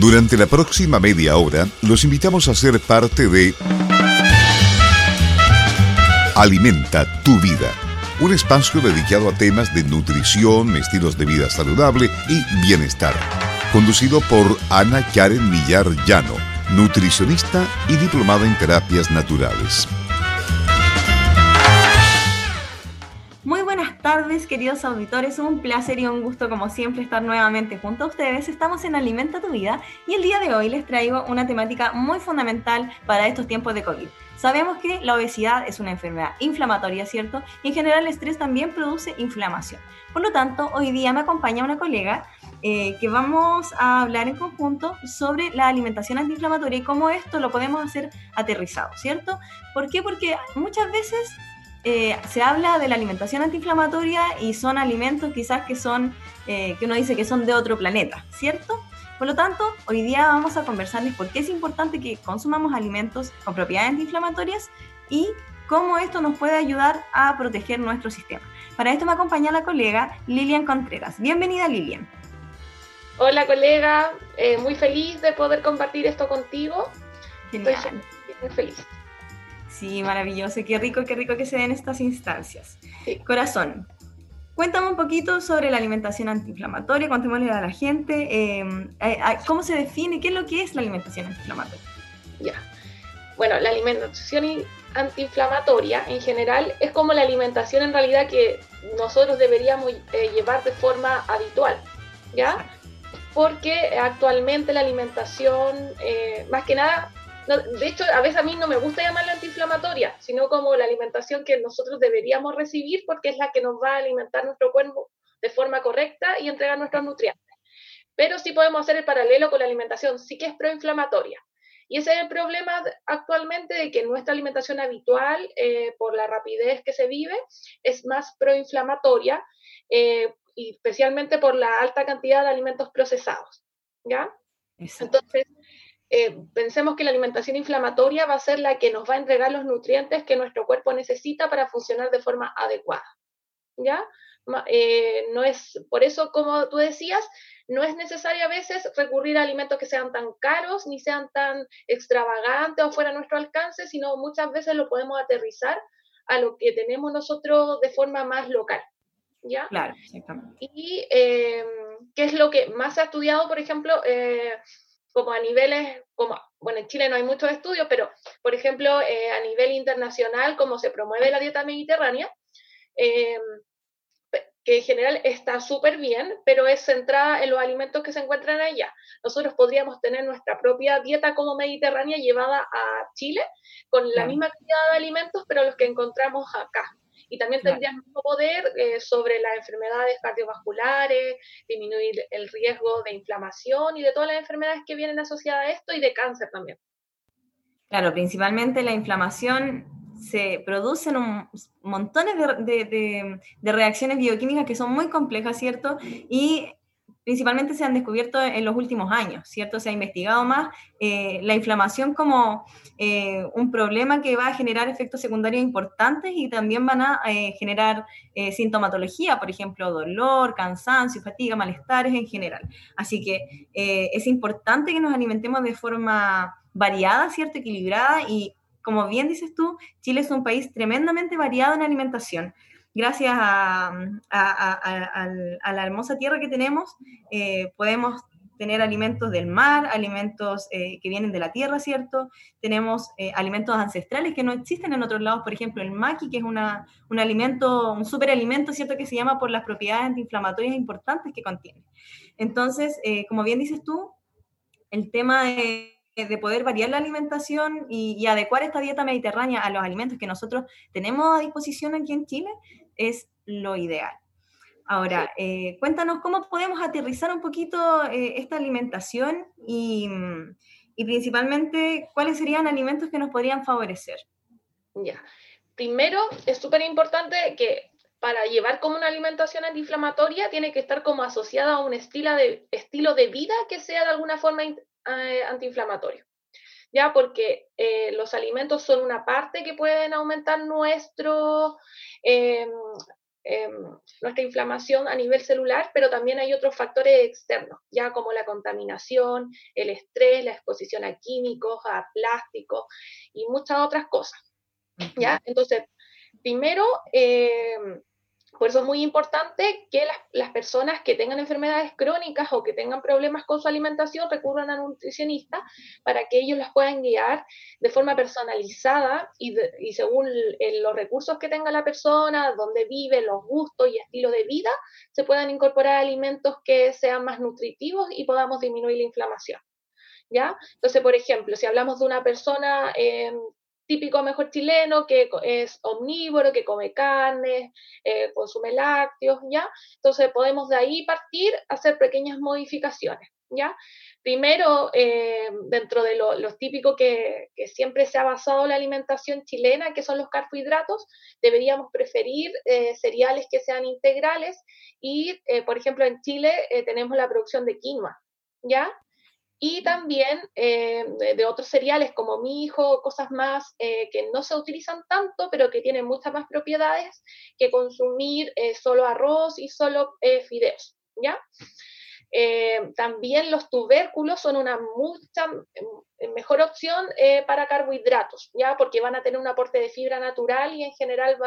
Durante la próxima media hora, los invitamos a ser parte de Alimenta tu vida, un espacio dedicado a temas de nutrición, estilos de vida saludable y bienestar. Conducido por Ana Karen Millar Llano, nutricionista y diplomada en terapias naturales. Tardes, queridos auditores. Un placer y un gusto, como siempre, estar nuevamente junto a ustedes. Estamos en Alimenta tu Vida y el día de hoy les traigo una temática muy fundamental para estos tiempos de COVID. Sabemos que la obesidad es una enfermedad inflamatoria, ¿cierto? Y en general el estrés también produce inflamación. Por lo tanto, hoy día me acompaña una colega eh, que vamos a hablar en conjunto sobre la alimentación antiinflamatoria y cómo esto lo podemos hacer aterrizado, ¿cierto? ¿Por qué? Porque muchas veces eh, se habla de la alimentación antiinflamatoria y son alimentos quizás que son, eh, que uno dice que son de otro planeta, ¿cierto? Por lo tanto, hoy día vamos a conversarles por qué es importante que consumamos alimentos con propiedades antiinflamatorias y cómo esto nos puede ayudar a proteger nuestro sistema. Para esto me acompaña la colega Lilian Contreras. Bienvenida Lilian. Hola colega, eh, muy feliz de poder compartir esto contigo. Estoy muy feliz. Sí, maravilloso. Qué rico, qué rico que se den estas instancias. Corazón, cuéntame un poquito sobre la alimentación antiinflamatoria, contémosle a la gente, em, eh, cómo se define, qué es lo que es la alimentación antiinflamatoria. Ya. Bueno, la alimentación antiinflamatoria en general es como la alimentación en realidad que nosotros deberíamos eh, llevar de forma habitual, ¿ya? Porque actualmente la alimentación, eh, más que nada, de hecho, a veces a mí no me gusta llamarla antiinflamatoria, sino como la alimentación que nosotros deberíamos recibir porque es la que nos va a alimentar nuestro cuerpo de forma correcta y entregar nuestros nutrientes. Pero sí podemos hacer el paralelo con la alimentación, sí que es proinflamatoria. Y ese es el problema actualmente de que nuestra alimentación habitual, eh, por la rapidez que se vive, es más proinflamatoria, eh, y especialmente por la alta cantidad de alimentos procesados. ¿Ya? Entonces, eh, pensemos que la alimentación inflamatoria va a ser la que nos va a entregar los nutrientes que nuestro cuerpo necesita para funcionar de forma adecuada. ¿Ya? Eh, no es, por eso, como tú decías, no es necesario a veces recurrir a alimentos que sean tan caros ni sean tan extravagantes o fuera de nuestro alcance, sino muchas veces lo podemos aterrizar a lo que tenemos nosotros de forma más local. ¿Ya? Claro, exactamente. Y eh, qué es lo que más se ha estudiado, por ejemplo, como a niveles, como, bueno, en Chile no hay muchos estudios, pero por ejemplo, eh, a nivel internacional, como se promueve la dieta mediterránea, em, que en general está súper bien, pero es centrada en los alimentos que se encuentran allá. Nosotros podríamos tener nuestra propia dieta como mediterránea llevada a Chile, con la misma cantidad de alimentos, pero los que encontramos acá y también tendrías mucho poder eh, sobre las enfermedades cardiovasculares, disminuir el riesgo de inflamación y de todas las enfermedades que vienen asociadas a esto y de cáncer también. Claro, principalmente la inflamación se producen un, montones de, de, reacciones bioquímicas que son muy complejas, ¿cierto? Y principalmente se han descubierto en los últimos años, ¿cierto? Se ha investigado más eh, la inflamación como eh, un problema que va a generar efectos secundarios importantes y también van a eh, generar sintomatología, por ejemplo, dolor, cansancio, fatiga, malestares en general. Así que es importante que nos alimentemos de forma variada, ¿cierto? Equilibrada y como bien dices tú, Chile es un país tremendamente variado en alimentación gracias a, la hermosa tierra que tenemos, eh, podemos tener alimentos del mar, alimentos eh, que vienen de la tierra, ¿cierto? Tenemos eh, alimentos ancestrales que no existen en otros lados, por ejemplo, el maqui, que es una, un alimento, un superalimento, ¿cierto? Que se llama por las propiedades antiinflamatorias importantes que contiene. Entonces, como bien dices tú, el tema de, poder variar la alimentación y, y, adecuar esta dieta mediterránea a los alimentos que nosotros tenemos a disposición aquí en Chile es lo ideal. Ahora, eh, cuéntanos cómo podemos aterrizar un poquito eh, esta alimentación y, principalmente cuáles serían alimentos que nos podrían favorecer. Ya, primero es súper importante que para llevar como una alimentación antiinflamatoria tiene que estar como asociada a un estilo de, estilo de vida que sea de alguna forma eh, antiinflamatorio. Ya, porque los alimentos son una parte que pueden aumentar nuestro, Em, em, nuestra inflamación a nivel celular, pero también hay otros factores externos, ya como la contaminación, el estrés, la exposición a químicos, a plásticos y muchas otras cosas. ¿ya? Entonces, primero, em, por eso es muy importante que las, personas que tengan enfermedades crónicas o que tengan problemas con su alimentación recurran a un nutricionista para que ellos las puedan guiar de forma personalizada y, según los recursos que tenga la persona, dónde vive, los gustos y estilo de vida, se puedan incorporar alimentos que sean más nutritivos y podamos disminuir la inflamación. ¿Ya? Entonces, por ejemplo, si hablamos de una persona eh, típico mejor chileno que es omnívoro, que come carne, eh, consume lácteos, ¿ya? Entonces podemos de ahí partir hacer pequeñas modificaciones, ¿ya? Primero, eh, dentro de lo, típico que, siempre se ha basado la alimentación chilena, que son los carbohidratos, deberíamos preferir eh, cereales que sean integrales y, por ejemplo, en Chile tenemos la producción de quinoa, ¿ya? Y también eh, de, otros cereales como mijo, cosas más eh, que no se utilizan tanto, pero que tienen muchas más propiedades que consumir eh, solo arroz y solo fideos, ¿ya? también los tubérculos son una mucha mejor opción para carbohidratos, ¿ya? Porque van a tener un aporte de fibra natural y en general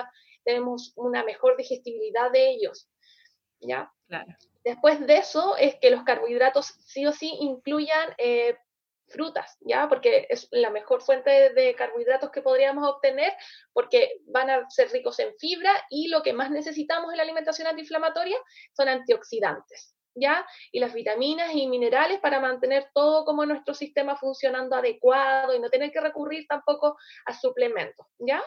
tenemos una mejor digestibilidad de ellos, ¿ya? Claro. Después de eso es que los carbohidratos sí o sí incluyan eh, frutas, ¿ya? Porque es la mejor fuente de carbohidratos que podríamos obtener porque van a ser ricos en fibra y lo que más necesitamos en la alimentación antiinflamatoria son antioxidantes, ¿ya? Y las vitaminas y minerales para mantener todo como nuestro sistema funcionando adecuado y no tener que recurrir tampoco a suplementos, ¿ya?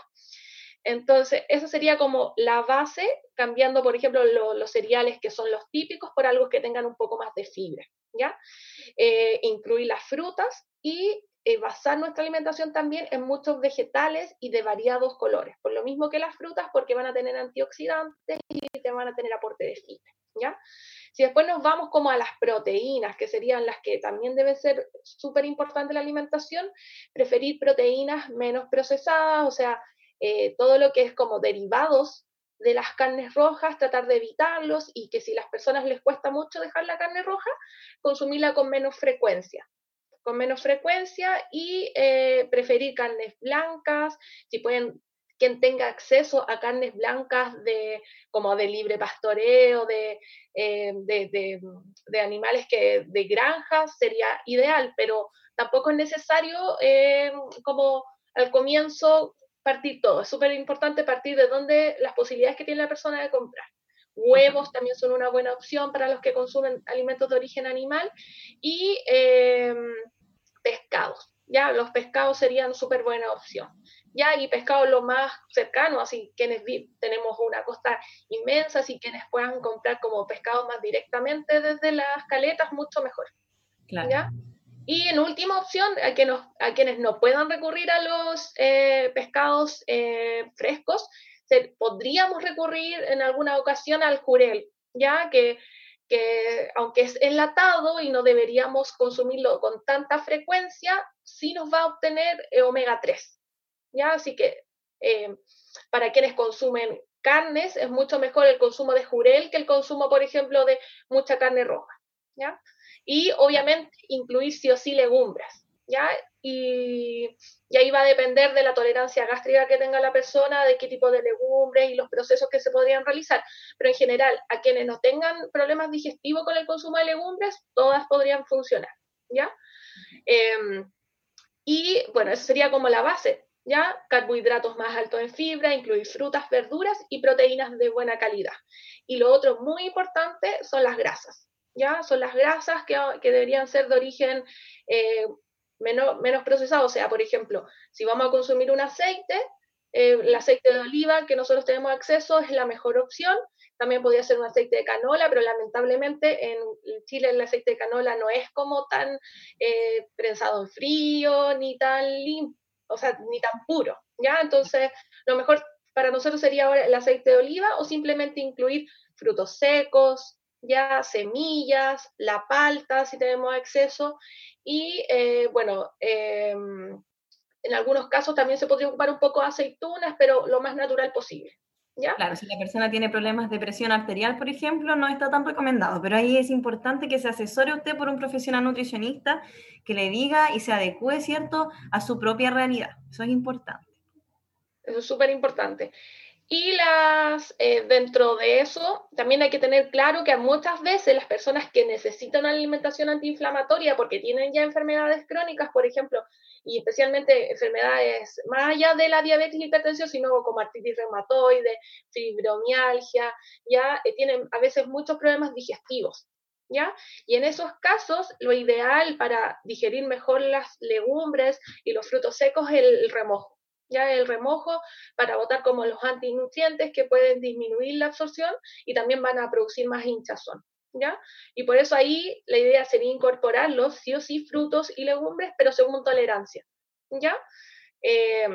Entonces, esa sería como la base, cambiando, por ejemplo, los cereales que son los típicos por algo que tengan un poco más de fibra, ¿ya? Eh, incluir las frutas y eh, basar nuestra alimentación también en muchos vegetales y de variados colores, por lo mismo que las frutas, porque van a tener antioxidantes y te van a tener aporte de fibra, ¿ya? Si después nos vamos como a las proteínas, que serían las que también deben ser súper importantes en la alimentación, preferir proteínas menos procesadas, o sea, eh, todo lo que es como derivados de las carnes rojas, tratar de evitarlos y que si las personas les cuesta mucho dejar la carne roja, consumirla con menos frecuencia. Con menos frecuencia y eh, preferir carnes blancas, si pueden, quien tenga acceso a carnes blancas de, como de libre pastoreo, de, eh, de, animales que, de granjas, sería ideal, pero tampoco es necesario como al comienzo partir todo. Es súper importante partir de dónde las posibilidades que tiene la persona de comprar. Huevos también son una buena opción para los que consumen alimentos de origen animal y em, pescados. Ya, los pescados serían súper buena opción. Ya, y pescado lo más cercano, así quienes tenemos una costa inmensa, así quienes puedan comprar como pescado más directamente desde las caletas, mucho mejor. Claro. ¿Ya? Y en última opción, a, quienes no puedan recurrir a los eh, pescados eh, frescos, podríamos recurrir en alguna ocasión al jurel, ya que, que, aunque es enlatado y no deberíamos consumirlo con tanta frecuencia, sí nos va a obtener eh, omega 3. ¿ya? Así que para quienes consumen carnes es mucho mejor el consumo de jurel que el consumo, por ejemplo, de mucha carne roja. ¿ya? Y obviamente incluir sí o sí legumbres, ¿ya? Y, ahí va a depender de la tolerancia gástrica que tenga la persona, de qué tipo de legumbres y los procesos que se podrían realizar. Pero en general, a quienes no tengan problemas digestivos con el consumo de legumbres, todas podrían funcionar, ¿ya? Em, y bueno, eso sería como la base, ¿ya? Carbohidratos más altos en fibra, incluir frutas, verduras y proteínas de buena calidad. Y lo otro muy importante son las grasas, ¿ya? Son las grasas que, deberían ser de origen eh, menos, menos procesado. O sea, por ejemplo, si vamos a consumir un aceite, eh, el aceite de oliva que nosotros tenemos acceso es la mejor opción. También podría ser un aceite de canola, pero lamentablemente en Chile el aceite de canola no es como tan eh, prensado en frío, ni tan limpio, o sea, ni tan puro, ¿ya? Entonces, lo mejor para nosotros sería ahora el aceite de oliva o simplemente incluir frutos secos, ya semillas, la palta, si tenemos acceso, y eh, bueno, em, en algunos casos también se podría ocupar un poco de aceitunas, pero lo más natural posible. ¿Ya? Claro, si la persona tiene problemas de presión arterial, por ejemplo, no está tan recomendado, pero ahí es importante que se asesore usted por un profesional nutricionista que le diga y se adecue, ¿cierto?, a su propia realidad. Eso es importante. Eso es súper importante. Y las, eh, dentro de eso, también hay que tener claro que muchas veces las personas que necesitan una alimentación antiinflamatoria porque tienen ya enfermedades crónicas, por ejemplo, y especialmente enfermedades más allá de la diabetes y hipertensión, sino como artritis reumatoide, fibromialgia, ya eh, tienen a veces muchos problemas digestivos. ¿Ya? Y en esos casos, lo ideal para digerir mejor las legumbres y los frutos secos es el remojo ya el remojo para botar como los antinutrientes que pueden disminuir la absorción y también van a producir más hinchazón. ¿Ya? Y por eso ahí la idea sería incorporarlos, sí o sí, frutos y legumbres, pero según tolerancia. ¿Ya? Eh,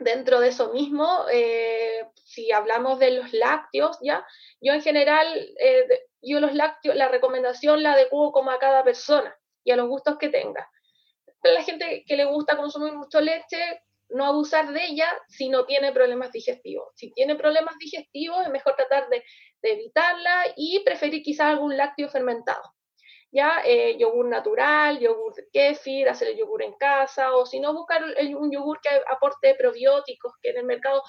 dentro de eso mismo, eh, si hablamos de los lácteos, ¿ya? Yo en general, eh, yo los lácteos, la recomendación la adecuo como a cada persona y a los gustos que tenga. la gente que le gusta consumir mucho leche, no abusar de ella si no tiene problemas digestivos. Si tiene problemas digestivos, es mejor tratar de, evitarla y preferir quizás algún lácteo fermentado. Ya, eh, yogur natural, yogur de kéfir, hacer el yogur en casa, o si no, buscar un yogur que aporte probióticos, que en el mercado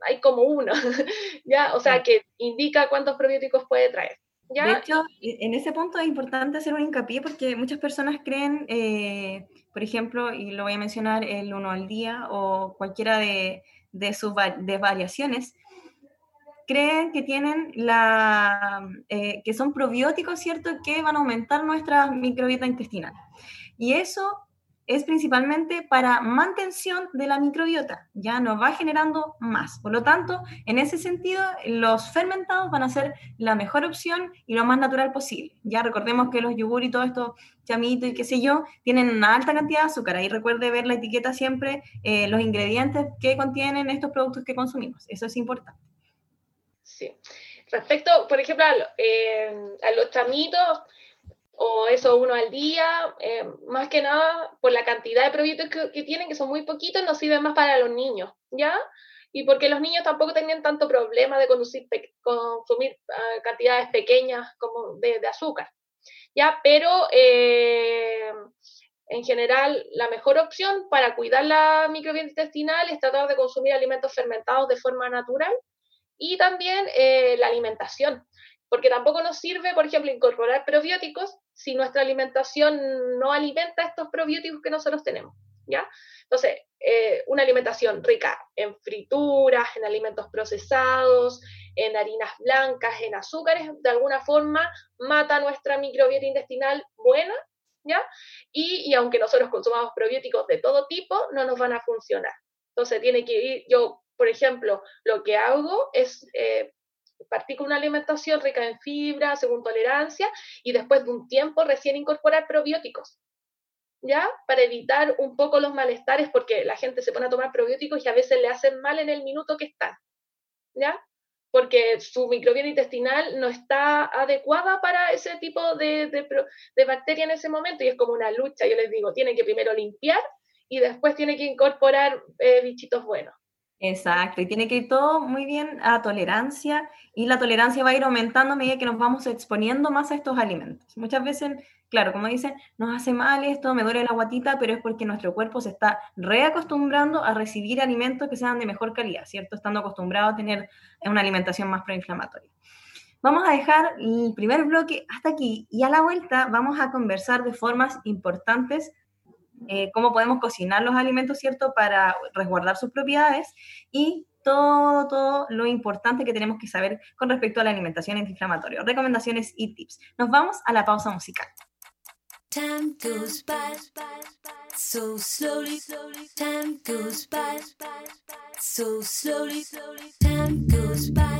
hay como uno, ya, o sea, que indica cuántos probióticos puede traer. De hecho, e, en ese punto es importante hacer un hincapié porque muchas personas creen, eh, por ejemplo, y lo voy a mencionar el uno al día o cualquiera de, sus de variaciones, creen que tienen la, eh, que son probióticos, ¿cierto? Que van a aumentar nuestra microbiota intestinal. Y eso es principalmente para mantención de la microbiota, ya no va generando más. Por lo tanto, en ese sentido, los fermentados van a ser la mejor opción y lo más natural posible. Ya recordemos que los yogur y todo esto, chamito y qué sé yo, tienen una alta cantidad de azúcar. Ahí recuerde ver la etiqueta siempre, eh, los ingredientes que contienen estos productos que consumimos. Eso es importante. Sí. Respecto, por ejemplo, a, eh, a los chamitos, o eso uno al día, eh, más que nada por la cantidad de probióticos que, tienen, que son muy poquitos, nos sirven más para los niños, ¿ya? Y porque los niños tampoco tenían tanto problema de conducir, consumir ah, cantidades pequeñas como de, azúcar, ¿ya? Pero eh, en general, la mejor opción para cuidar la microbiota intestinal es tratar de consumir alimentos fermentados de forma natural y también eh, la alimentación porque tampoco nos sirve, por ejemplo, incorporar probióticos si nuestra alimentación no alimenta estos probióticos que nosotros tenemos, ¿ya? Entonces, eh, una alimentación rica en frituras, en alimentos procesados, en harinas blancas, en azúcares, de alguna forma mata nuestra microbiota intestinal buena, ¿ya? Y, aunque nosotros consumamos probióticos de todo tipo, no nos van a funcionar. Entonces, tiene que ir, yo, por ejemplo, lo que hago es eh, partí con una alimentación rica en fibra, según tolerancia, y después de un tiempo recién incorporar probióticos, ¿ya? Para evitar un poco los malestares, porque la gente se pone a tomar probióticos y a veces le hacen mal en el minuto que están, ¿ya? Porque su microbiota intestinal no está adecuada para ese tipo de, de, bacteria en ese momento y es como una lucha, yo les digo, tiene que primero limpiar y después tiene que incorporar eh, bichitos buenos. Exacto, y tiene que ir todo muy bien a tolerancia y la tolerancia va a ir aumentando a medida que nos vamos exponiendo más a estos alimentos. Muchas veces, claro, como dicen, nos hace mal esto, me duele la guatita, pero es porque nuestro cuerpo se está reacostumbrando a recibir alimentos que sean de mejor calidad, ¿cierto? Estando acostumbrado a tener una alimentación más proinflamatoria. Vamos a dejar el primer bloque hasta aquí y a la vuelta vamos a conversar de formas importantes eh, cómo podemos cocinar los alimentos, ¿cierto?, para resguardar sus propiedades y todo, todo lo importante que tenemos que saber con respecto a la alimentación antiinflamatoria, recomendaciones y tips. Nos vamos a la pausa musical. Time goes by so slowly. Time goes by so slowly. Time goes by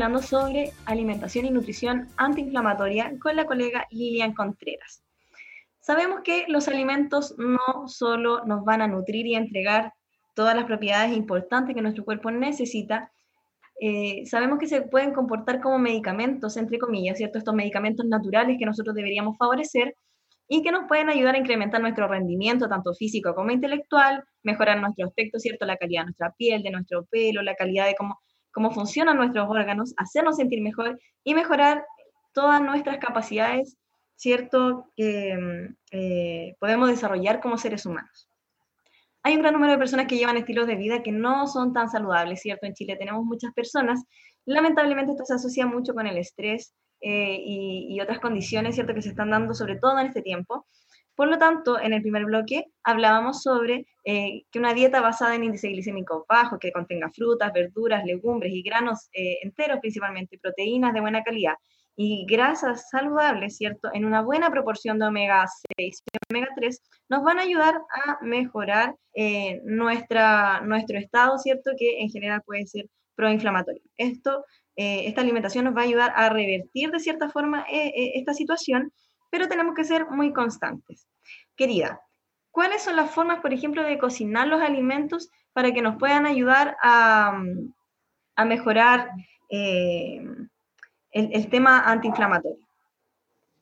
hablando sobre alimentación y nutrición antiinflamatoria con la colega Lilian Contreras. Sabemos que los alimentos no solo nos van a nutrir y entregar todas las propiedades importantes que nuestro cuerpo necesita, eh, sabemos que se pueden comportar como medicamentos, entre comillas, ¿cierto? Estos medicamentos naturales que nosotros deberíamos favorecer y que nos pueden ayudar a incrementar nuestro rendimiento, tanto físico como intelectual, mejorar nuestro aspecto, ¿cierto? La calidad de nuestra piel, de nuestro pelo, la calidad de cómo, cómo funcionan nuestros órganos, hacernos sentir mejor y mejorar todas nuestras capacidades, ¿cierto? Que eh, podemos desarrollar como seres humanos. Hay un gran número de personas que llevan estilos de vida que no son tan saludables, ¿cierto? En Chile tenemos muchas personas. Lamentablemente esto se asocia mucho con el estrés eh, y, otras condiciones, ¿cierto? Que se están dando sobre todo en este tiempo. Por lo tanto, en el primer bloque hablábamos sobre eh, que una dieta basada en índice glicémico bajo, que contenga frutas, verduras, legumbres y granos eh, enteros principalmente, proteínas de buena calidad y grasas saludables, ¿cierto? En una buena proporción de omega 6 y omega 3, nos van a ayudar a mejorar eh, nuestra, nuestro estado, ¿cierto? Que en general puede ser proinflamatorio. Esto, esta alimentación nos va a ayudar a revertir de cierta forma esta situación, pero tenemos que ser muy constantes. Querida, ¿cuáles son las formas, por ejemplo, de cocinar los alimentos para que nos puedan ayudar a, mejorar el, tema antiinflamatorio.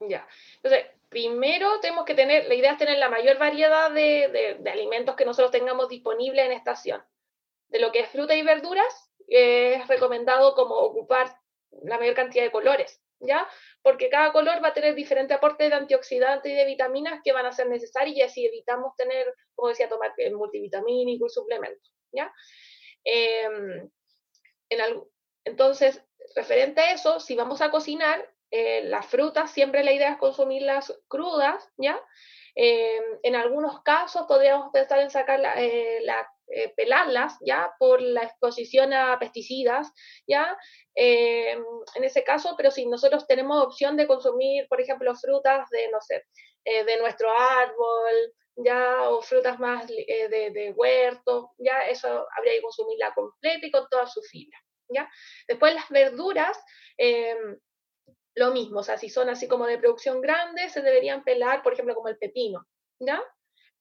Ya, entonces, primero tenemos que tener, la idea es tener la mayor variedad de, alimentos que nosotros tengamos disponibles en estación. De lo que es fruta y verduras, es recomendado como ocupar la mayor cantidad de colores, ¿ya? Porque cada color va a tener diferente aporte de antioxidantes y de vitaminas que van a ser necesarios y así evitamos tener, como decía, tomar multivitamínico y suplementos, ¿ya? Em, en entonces, referente a eso, si vamos a cocinar, eh, las frutas, siempre la idea es consumirlas crudas, ¿ya? Eh, en algunos casos podríamos pensar en sacar eh, pelarlas, ¿ya? Por la exposición a pesticidas, ¿ya? en ese caso, pero si nosotros tenemos opción de consumir, por ejemplo, frutas de, no sé, de nuestro árbol, ya, o frutas más de, de huerto, ya, eso habría que consumirla completa y con toda su fibra. ¿ya? Después las verduras, em, lo mismo, o sea, si son así como de producción grande, se deberían pelar, por ejemplo, como el pepino, ¿ya?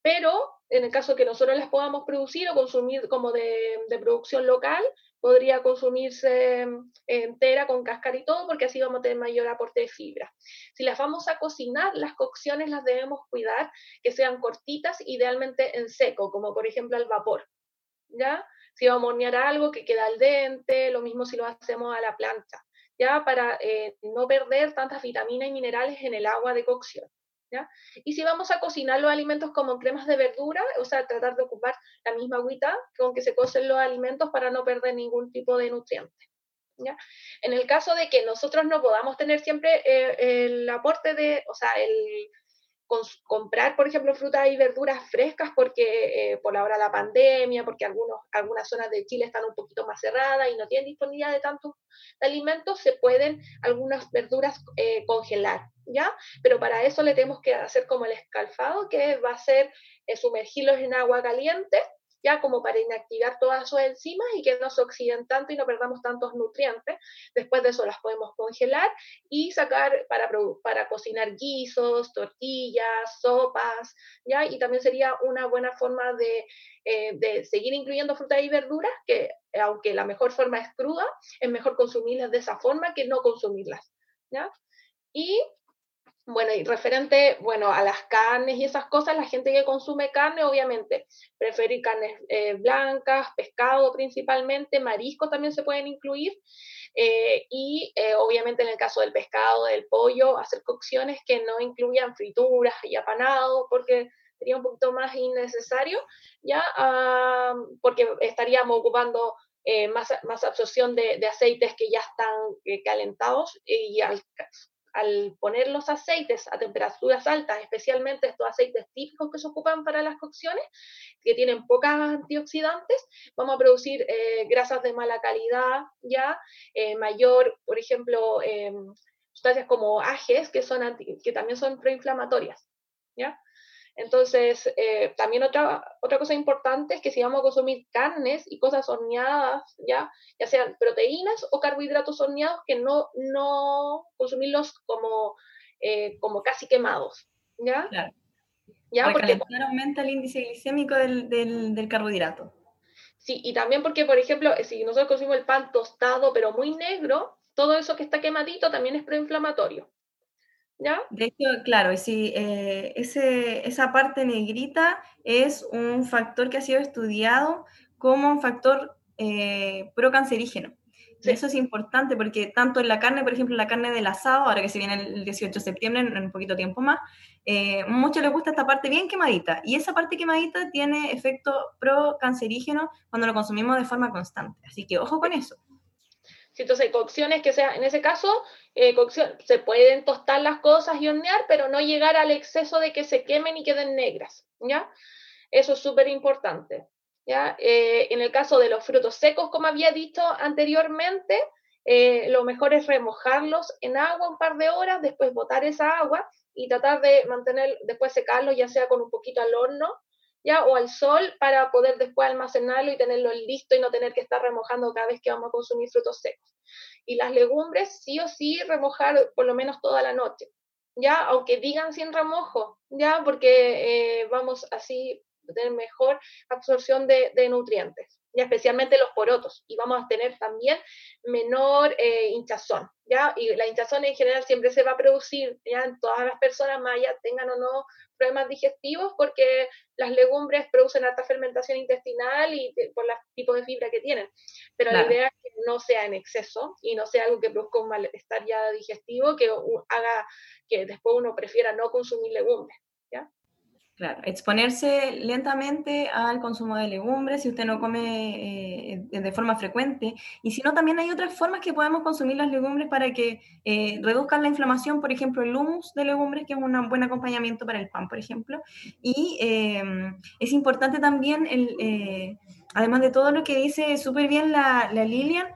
Pero en el caso que nosotros las podamos producir o consumir como de, producción local, podría consumirse em, entera con cáscara y todo, porque así vamos a tener mayor aporte de fibra. Si las vamos a cocinar, las cocciones las debemos cuidar que sean cortitas, idealmente en seco, como por ejemplo al vapor. ¿Ya? si vamos a hornear algo que queda al dente, lo mismo si lo hacemos a la plancha, ya para eh, no perder tantas vitaminas y minerales en el agua de cocción. Y si vamos a cocinar los alimentos como cremas de verdura, o sea, tratar de ocupar la misma agüita con que se cocen los alimentos para no perder ningún tipo de nutriente. ¿Ya? En el caso de que nosotros no podamos tener siempre eh, el aporte de, o sea, el, comprar, por ejemplo, frutas y verduras frescas porque eh, por la hora de la pandemia, porque algunos, algunas zonas de Chile están un poquito más cerradas y no tienen disponibilidad de tantos alimentos, se pueden algunas verduras eh, congelar, ¿ya? Pero para eso le tenemos que hacer como el escalfado, que va a ser eh, sumergirlos en agua caliente ya como para inactivar todas sus enzimas y que no se oxiden tanto y no perdamos tantos nutrientes. Después de eso las podemos congelar y sacar para, para cocinar guisos, tortillas, sopas, ¿ya? Y también sería una buena forma de, eh, de seguir incluyendo frutas y verduras, que aunque la mejor forma es cruda, es mejor consumirlas de esa forma que no consumirlas, ¿ya? Y bueno, y referente, bueno, a las carnes y esas cosas, la gente que consume carne, obviamente, prefiere carnes eh, blancas, pescado principalmente, marisco también se pueden incluir, eh, y eh, obviamente en el caso del pescado, del pollo, hacer cocciones que no incluyan frituras y apanado, porque sería un poquito más innecesario, ya, ah, porque estaríamos ocupando más, más absorción de, de, aceites que ya están calentados y al al poner los aceites a temperaturas altas, especialmente estos aceites típicos que se ocupan para las cocciones, que tienen pocas antioxidantes, vamos a producir eh, grasas de mala calidad, ya eh, mayor, por ejemplo, em, sustancias como ajes, que, son que también son proinflamatorias, ¿ya? Entonces, eh, también otra, otra cosa importante es que si vamos a consumir carnes y cosas horneadas, ya, ya sean proteínas o carbohidratos horneados, que no, no consumirlos como, eh, como casi quemados, ¿ya? Claro. ¿Ya? Porque aumenta el índice glicémico del, del, del carbohidrato. Sí, y también porque, por ejemplo, si nosotros consumimos el pan tostado pero muy negro, todo eso que está quemadito también es proinflamatorio. ¿Ya? De hecho, claro, sí, eh, ese, esa parte negrita es un factor que ha sido estudiado como un factor eh, procancerígeno. Eso es importante porque tanto en la carne, por ejemplo, la carne del asado, ahora que se viene el 18 de septiembre, en, un poquito tiempo más, eh, mucho les gusta esta parte bien quemadita. Y esa parte quemadita tiene efecto procancerígeno cuando lo consumimos de forma constante. Así que ojo con eso. Entonces, cocciones que sea, en ese caso, eh, se pueden tostar las cosas y hornear, pero no llegar al exceso de que se quemen y queden negras, ¿ya? Eso es súper importante, ¿ya? Eh, en el caso de los frutos secos, como había dicho anteriormente, eh, lo mejor es remojarlos en agua un par de horas, después botar esa agua y tratar de mantener, después secarlos, ya sea con un poquito al horno, ¿ya? O al sol para poder después almacenarlo y tenerlo listo y no tener que estar remojando cada vez que vamos a consumir frutos secos. Y las legumbres, sí o sí, remojar por lo menos toda la noche, ¿ya? Aunque digan sin remojo, ¿ya? Porque eh, vamos así a tener mejor absorción de, de nutrientes especialmente los porotos, y vamos a tener también menor eh, hinchazón, ¿ya? Y la hinchazón en general siempre se va a producir, ¿ya? En todas las personas, más tengan o no problemas digestivos, porque las legumbres producen alta fermentación intestinal y por los tipos de fibra que tienen. Pero la idea es que no sea en exceso y no sea algo que produzca un malestar ya digestivo que haga que después uno prefiera no consumir legumbres, ¿ya? Claro, exponerse lentamente al consumo de legumbres si usted no come eh, de forma frecuente. Y si no, también hay otras formas que podemos consumir las legumbres para que eh, reduzcan la inflamación. Por ejemplo, el humus de legumbres, que es un buen acompañamiento para el pan, por ejemplo. Y em, es importante también, el, eh, además de todo lo que dice súper bien la, la Lilian,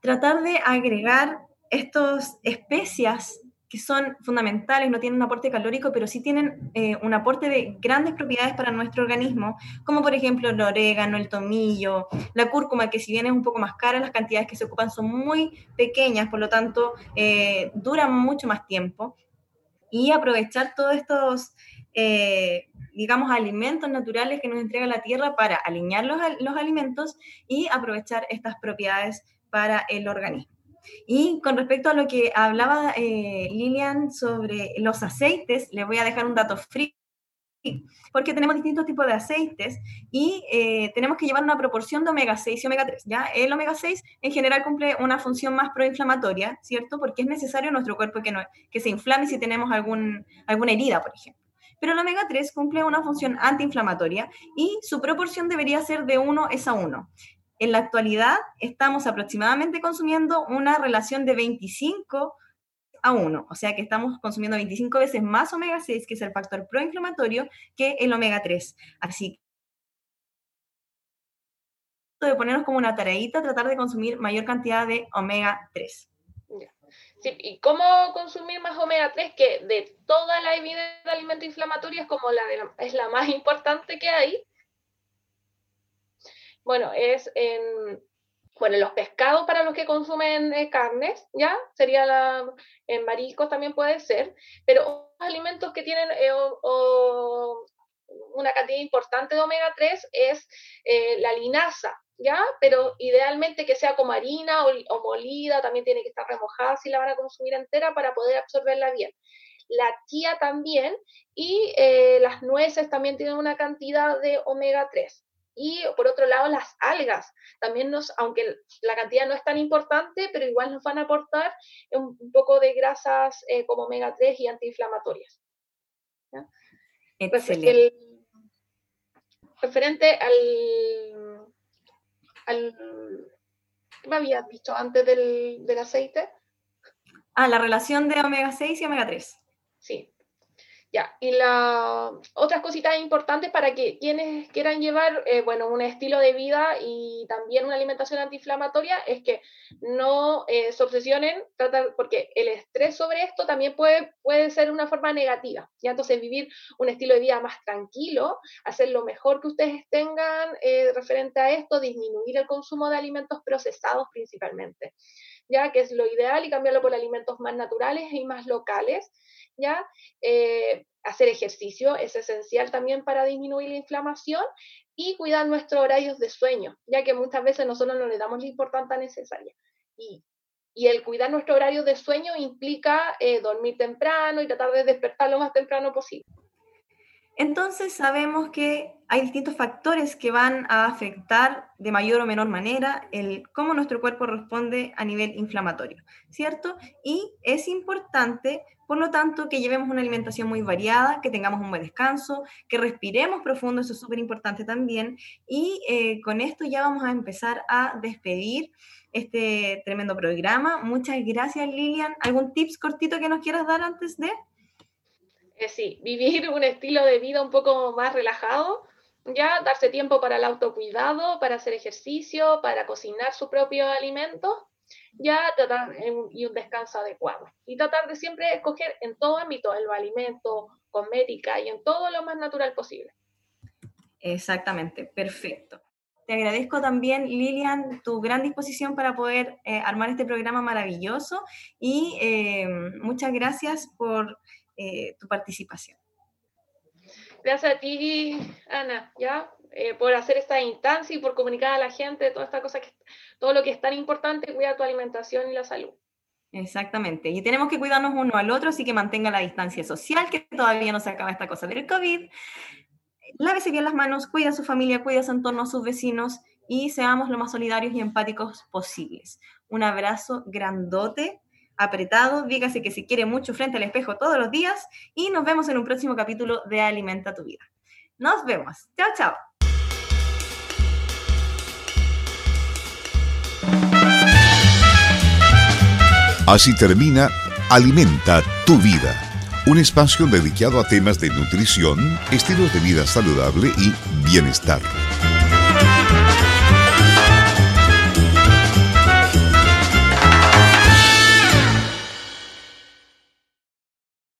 tratar de agregar estas especias que son fundamentales, no tienen un aporte calórico, pero sí tienen eh, un aporte de grandes propiedades para nuestro organismo, como por ejemplo el orégano, el tomillo, la cúrcuma, que si bien es un poco más cara, las cantidades que se ocupan son muy pequeñas, por lo tanto eh, duran mucho más tiempo. Y aprovechar todos estos, eh, digamos, alimentos naturales que nos entrega la tierra para alinear los, los alimentos y aprovechar estas propiedades para el organismo. Y con respecto a lo que hablaba eh, Lilian sobre los aceites, le voy a dejar un dato free porque tenemos distintos tipos de aceites y eh, tenemos que llevar una proporción de omega 6 y omega 3. ¿ya? El omega 6 en general cumple una función más proinflamatoria, ¿cierto? Porque es necesario en nuestro cuerpo que, no, que se inflame si tenemos algún, alguna herida, por ejemplo. Pero el omega 3 cumple una función antiinflamatoria y su proporción debería ser de 1 es a 1. En la actualidad estamos aproximadamente consumiendo una relación de 25 a 1, o sea que estamos consumiendo 25 veces más omega 6, que es el factor proinflamatorio, que el omega 3. Así que de ponernos como una tareita, tratar de consumir mayor cantidad de omega 3. Sí, ¿Y cómo consumir más omega 3? Que de toda la evidencia de alimentos inflamatorios como la es la más importante que hay, bueno, es en, bueno, los pescados para los que consumen eh, carnes, ¿ya? Sería la, en mariscos también puede ser, pero alimentos que tienen eh, una cantidad importante de omega 3 es eh, la linaza, ¿ya? Pero idealmente que sea como harina o, molida, también tiene que estar remojada si la van a consumir entera para poder absorberla bien. La chía también y las nueces también tienen una cantidad de omega 3. Y por otro lado, las algas. También nos, aunque la cantidad no es tan importante, pero igual nos van a aportar un, poco de grasas eh, como omega 3 y antiinflamatorias. Excelente. referente al, al ¿Qué me habías visto antes del, del aceite? Ah, la relación de omega 6 y omega 3. Ya, y la, otras cositas importantes para que quienes quieran llevar, eh, bueno, un estilo de vida y también una alimentación antiinflamatoria es que no eh, se obsesionen, tratar, porque el estrés sobre esto también puede, puede ser una forma negativa, ¿ya? Entonces vivir un estilo de vida más tranquilo, hacer lo mejor que ustedes tengan eh, referente a esto, disminuir el consumo de alimentos procesados principalmente, ya que es lo ideal y cambiarlo por alimentos más naturales y más locales ¿ya? Eh, hacer ejercicio es esencial también para disminuir la inflamación y cuidar nuestros horarios de sueño, ya que muchas veces nosotros no le damos la importancia necesaria. Y, el cuidar nuestro horario de sueño implica eh, dormir temprano y tratar de despertar lo más temprano posible. Entonces sabemos que hay distintos factores que van a afectar de mayor o menor manera el cómo nuestro cuerpo responde a nivel inflamatorio, ¿cierto? Y es importante, por lo tanto, que llevemos una alimentación muy variada, que tengamos un buen descanso, que respiremos profundo, eso es súper importante también. Y eh, con esto ya vamos a empezar a despedir este tremendo programa. Muchas gracias, Lilian. ¿Algún tips cortito que nos quieras dar antes de? Sí, vivir un estilo de vida un poco más relajado, ya darse tiempo para el autocuidado, para hacer ejercicio, para cocinar su propio alimento, ya tratar y un descanso adecuado. Y tratar de siempre escoger en todo ámbito, en los alimentos, cosmética y en todo lo más natural posible. Exactamente, perfecto. Te agradezco también, Lilian, tu gran disposición para poder eh, armar este programa maravilloso y eh, muchas gracias por eh, tu participación. Gracias a ti, Ana, ¿ya? Eh, por hacer esta instancia y por comunicar a la gente toda esta cosa que, todo lo que es tan importante, cuida tu alimentación y la salud. Exactamente. Y tenemos que cuidarnos uno al otro, así que mantenga la distancia social, que todavía no se acaba esta cosa del COVID. Lávese bien las manos, cuida a su familia, cuida a su entorno, a sus vecinos y seamos lo más solidarios y empáticos posibles. Un abrazo grandote apretado, dígase que se quiere mucho frente al espejo todos los días y nos vemos en un próximo capítulo de Alimenta tu vida. Nos vemos. Chao, chao. Así termina Alimenta tu vida, un espacio dedicado a temas de nutrición, estilos de vida saludable y bienestar.